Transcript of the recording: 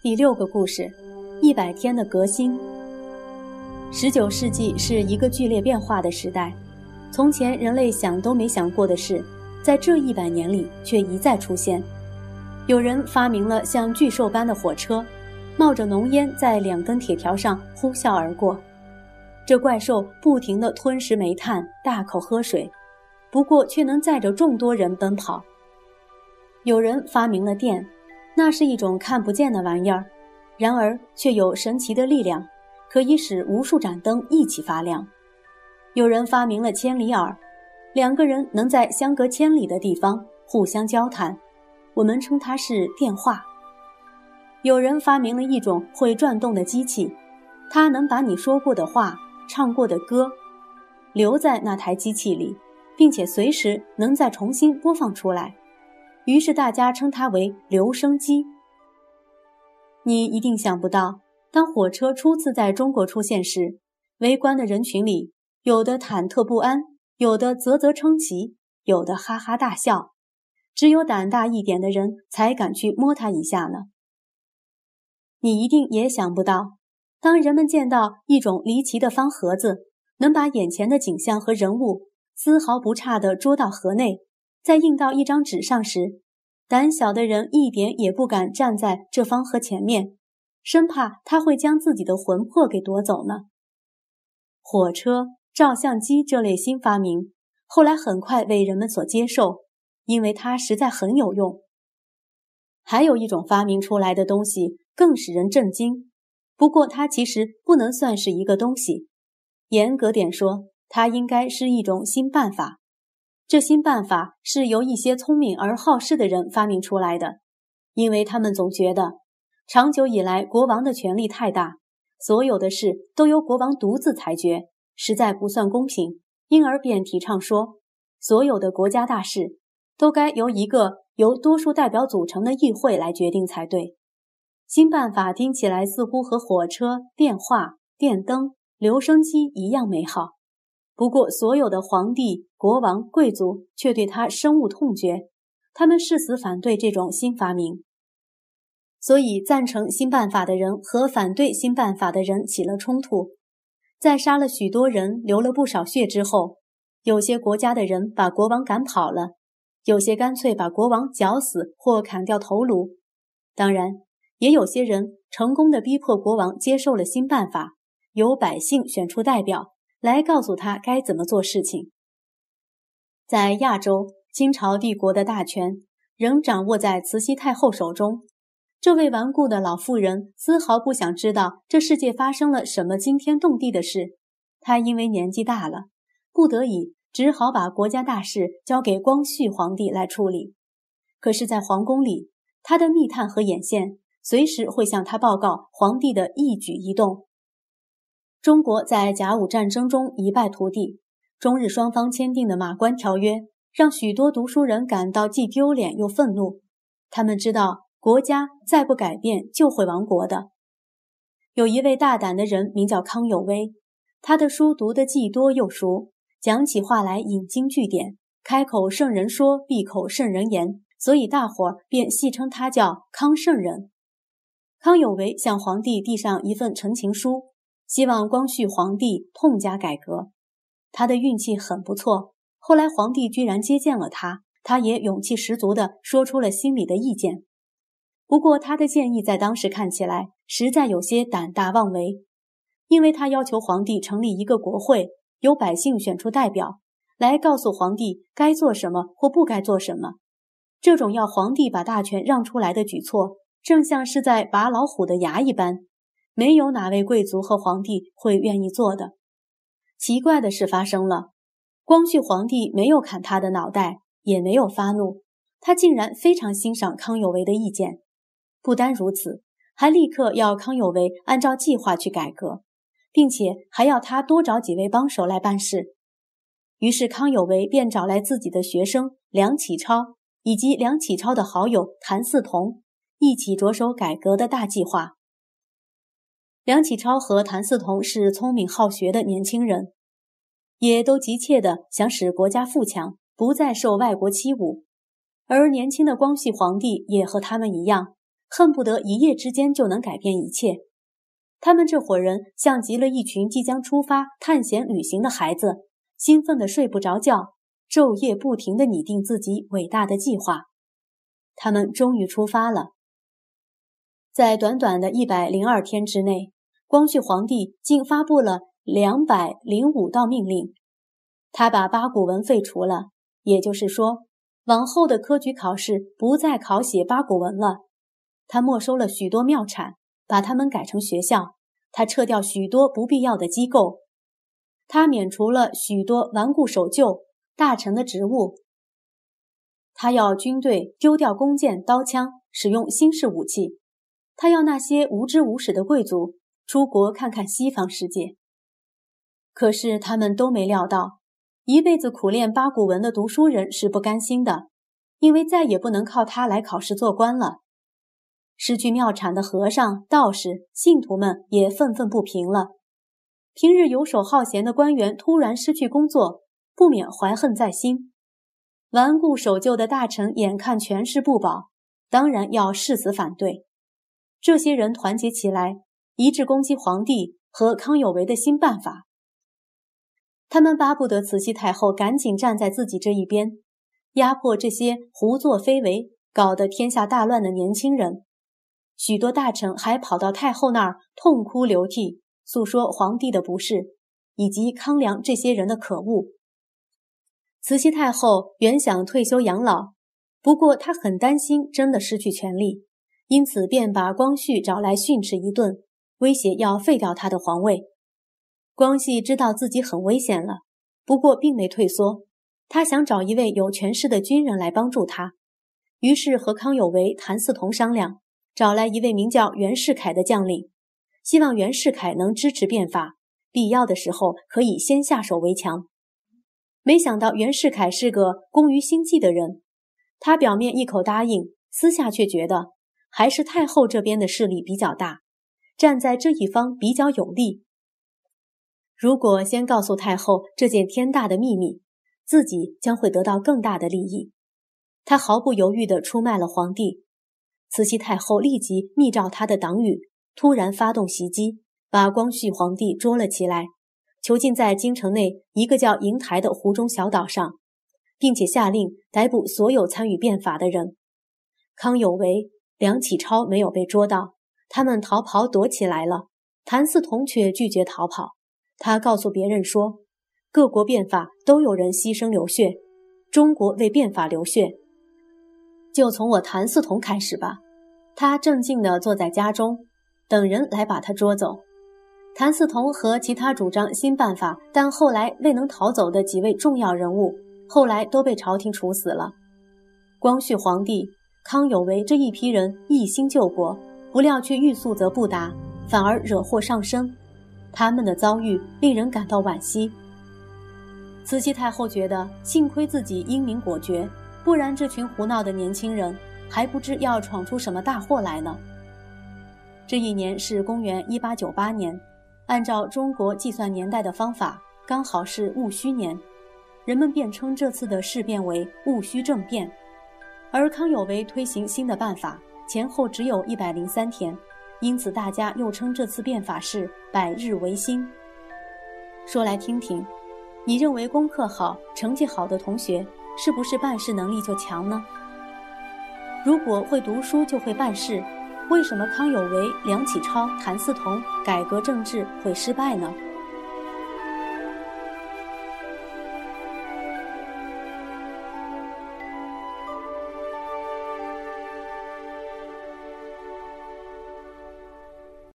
第六个故事：一百天的革新。十九世纪是一个剧烈变化的时代，从前人类想都没想过的事，在这一百年里却一再出现。有人发明了像巨兽般的火车，冒着浓烟在两根铁条上呼啸而过。这怪兽不停地吞食煤炭，大口喝水，不过却能载着众多人奔跑。有人发明了电，那是一种看不见的玩意儿，然而却有神奇的力量，可以使无数盏灯一起发亮。有人发明了千里耳，两个人能在相隔千里的地方互相交谈，我们称它是电话。有人发明了一种会转动的机器，它能把你说过的话、唱过的歌留在那台机器里，并且随时能再重新播放出来。于是大家称它为留声机。你一定想不到，当火车初次在中国出现时，围观的人群里，有的忐忑不安，有的啧啧称奇，有的哈哈大笑。只有胆大一点的人才敢去摸它一下呢。你一定也想不到，当人们见到一种离奇的方盒子，能把眼前的景象和人物丝毫不差地捉到盒内。在印到一张纸上时，胆小的人一点也不敢站在这方盒前面，生怕他会将自己的魂魄给夺走呢。火车、照相机这类新发明，后来很快为人们所接受，因为它实在很有用。还有一种发明出来的东西更使人震惊，不过它其实不能算是一个东西，严格点说，它应该是一种新办法。这新办法是由一些聪明而好事的人发明出来的，因为他们总觉得，长久以来国王的权力太大，所有的事都由国王独自裁决，实在不算公平，因而便提倡说，所有的国家大事都该由一个由多数代表组成的议会来决定才对。新办法听起来似乎和火车、电话、电灯、留声机一样美好。不过，所有的皇帝、国王、贵族却对他深恶痛绝，他们誓死反对这种新发明。所以，赞成新办法的人和反对新办法的人起了冲突。在杀了许多人、流了不少血之后，有些国家的人把国王赶跑了，有些干脆把国王绞死或砍掉头颅。当然，也有些人成功的逼迫国王接受了新办法，由百姓选出代表。来告诉他该怎么做事情。在亚洲，清朝帝国的大权仍掌握在慈禧太后手中。这位顽固的老妇人丝毫不想知道这世界发生了什么惊天动地的事。她因为年纪大了，不得已只好把国家大事交给光绪皇帝来处理。可是，在皇宫里，他的密探和眼线随时会向他报告皇帝的一举一动。中国在甲午战争中一败涂地，中日双方签订的《马关条约》让许多读书人感到既丢脸又愤怒。他们知道国家再不改变就会亡国的。有一位大胆的人名叫康有为，他的书读得既多又熟，讲起话来引经据典，开口圣人说，闭口圣人言，所以大伙儿便戏称他叫康圣人。康有为向皇帝递上一份陈情书。希望光绪皇帝痛加改革，他的运气很不错。后来皇帝居然接见了他，他也勇气十足地说出了心里的意见。不过他的建议在当时看起来实在有些胆大妄为，因为他要求皇帝成立一个国会，由百姓选出代表，来告诉皇帝该做什么或不该做什么。这种要皇帝把大权让出来的举措，正像是在拔老虎的牙一般。没有哪位贵族和皇帝会愿意做的。奇怪的事发生了，光绪皇帝没有砍他的脑袋，也没有发怒，他竟然非常欣赏康有为的意见。不单如此，还立刻要康有为按照计划去改革，并且还要他多找几位帮手来办事。于是康有为便找来自己的学生梁启超以及梁启超的好友谭嗣同，一起着手改革的大计划。梁启超和谭嗣同是聪明好学的年轻人，也都急切地想使国家富强，不再受外国欺侮。而年轻的光绪皇帝也和他们一样，恨不得一夜之间就能改变一切。他们这伙人像极了一群即将出发探险旅行的孩子，兴奋得睡不着觉，昼夜不停地拟定自己伟大的计划。他们终于出发了。在短短的一百零二天之内，光绪皇帝竟发布了两百零五道命令。他把八股文废除了，也就是说，往后的科举考试不再考写八股文了。他没收了许多庙产。把他们改成学校，他撤掉许多不必要的机构，他免除了许多顽固守旧大臣的职务，他要军队丢掉弓箭刀枪，使用新式武器，他要那些无知无识的贵族出国看看西方世界。可是他们都没料到，一辈子苦练八股文的读书人是不甘心的，因为再也不能靠他来考试做官了。失去庙产的和尚、道士、信徒们也愤愤不平了。平日游手好闲的官员突然失去工作，不免怀恨在心；顽固守旧的大臣眼看权势不保，当然要誓死反对。这些人团结起来，一致攻击皇帝和康有为的新办法。他们巴不得慈禧太后赶紧站在自己这一边，压迫这些胡作非为、搞得天下大乱的年轻人。许多大臣还跑到太后那儿痛哭流涕，诉说皇帝的不是，以及康梁这些人的可恶。慈禧太后原想退休养老，不过她很担心真的失去权力，因此便把光绪找来训斥一顿，威胁要废掉他的皇位。光绪知道自己很危险了，不过并没退缩，他想找一位有权势的军人来帮助他，于是和康有为、谭嗣同商量。找来一位名叫袁世凯的将领，希望袁世凯能支持变法，必要的时候可以先下手为强。没想到袁世凯是个工于心计的人，他表面一口答应，私下却觉得还是太后这边的势力比较大，站在这一方比较有利。如果先告诉太后这件天大的秘密，自己将会得到更大的利益。他毫不犹豫地出卖了皇帝。慈禧太后立即密诏他的党羽，突然发动袭击，把光绪皇帝捉了起来，囚禁在京城内一个叫瀛台的湖中小岛上，并且下令逮捕所有参与变法的人。康有为、梁启超没有被捉到，他们逃跑躲起来了。谭嗣同却拒绝逃跑，他告诉别人说：“各国变法都有人牺牲流血，中国为变法流血。”就从我谭嗣同开始吧。他正静地坐在家中，等人来把他捉走。谭嗣同和其他主张新办法但后来未能逃走的几位重要人物，后来都被朝廷处死了。光绪皇帝、康有为这一批人一心救国，不料却欲速则不达，反而惹祸上身。他们的遭遇令人感到惋惜。慈禧太后觉得，幸亏自己英明果决。不然，这群胡闹的年轻人还不知要闯出什么大祸来呢。这一年是公元一八九八年，按照中国计算年代的方法，刚好是戊戌年，人们便称这次的事变为戊戌政变。而康有为推行新的办法，前后只有一百零三天，因此大家又称这次变法是百日维新。说来听听，你认为功课好、成绩好的同学？是不是办事能力就强呢？如果会读书就会办事，为什么康有为、梁启超、谭嗣同改革政治会失败呢？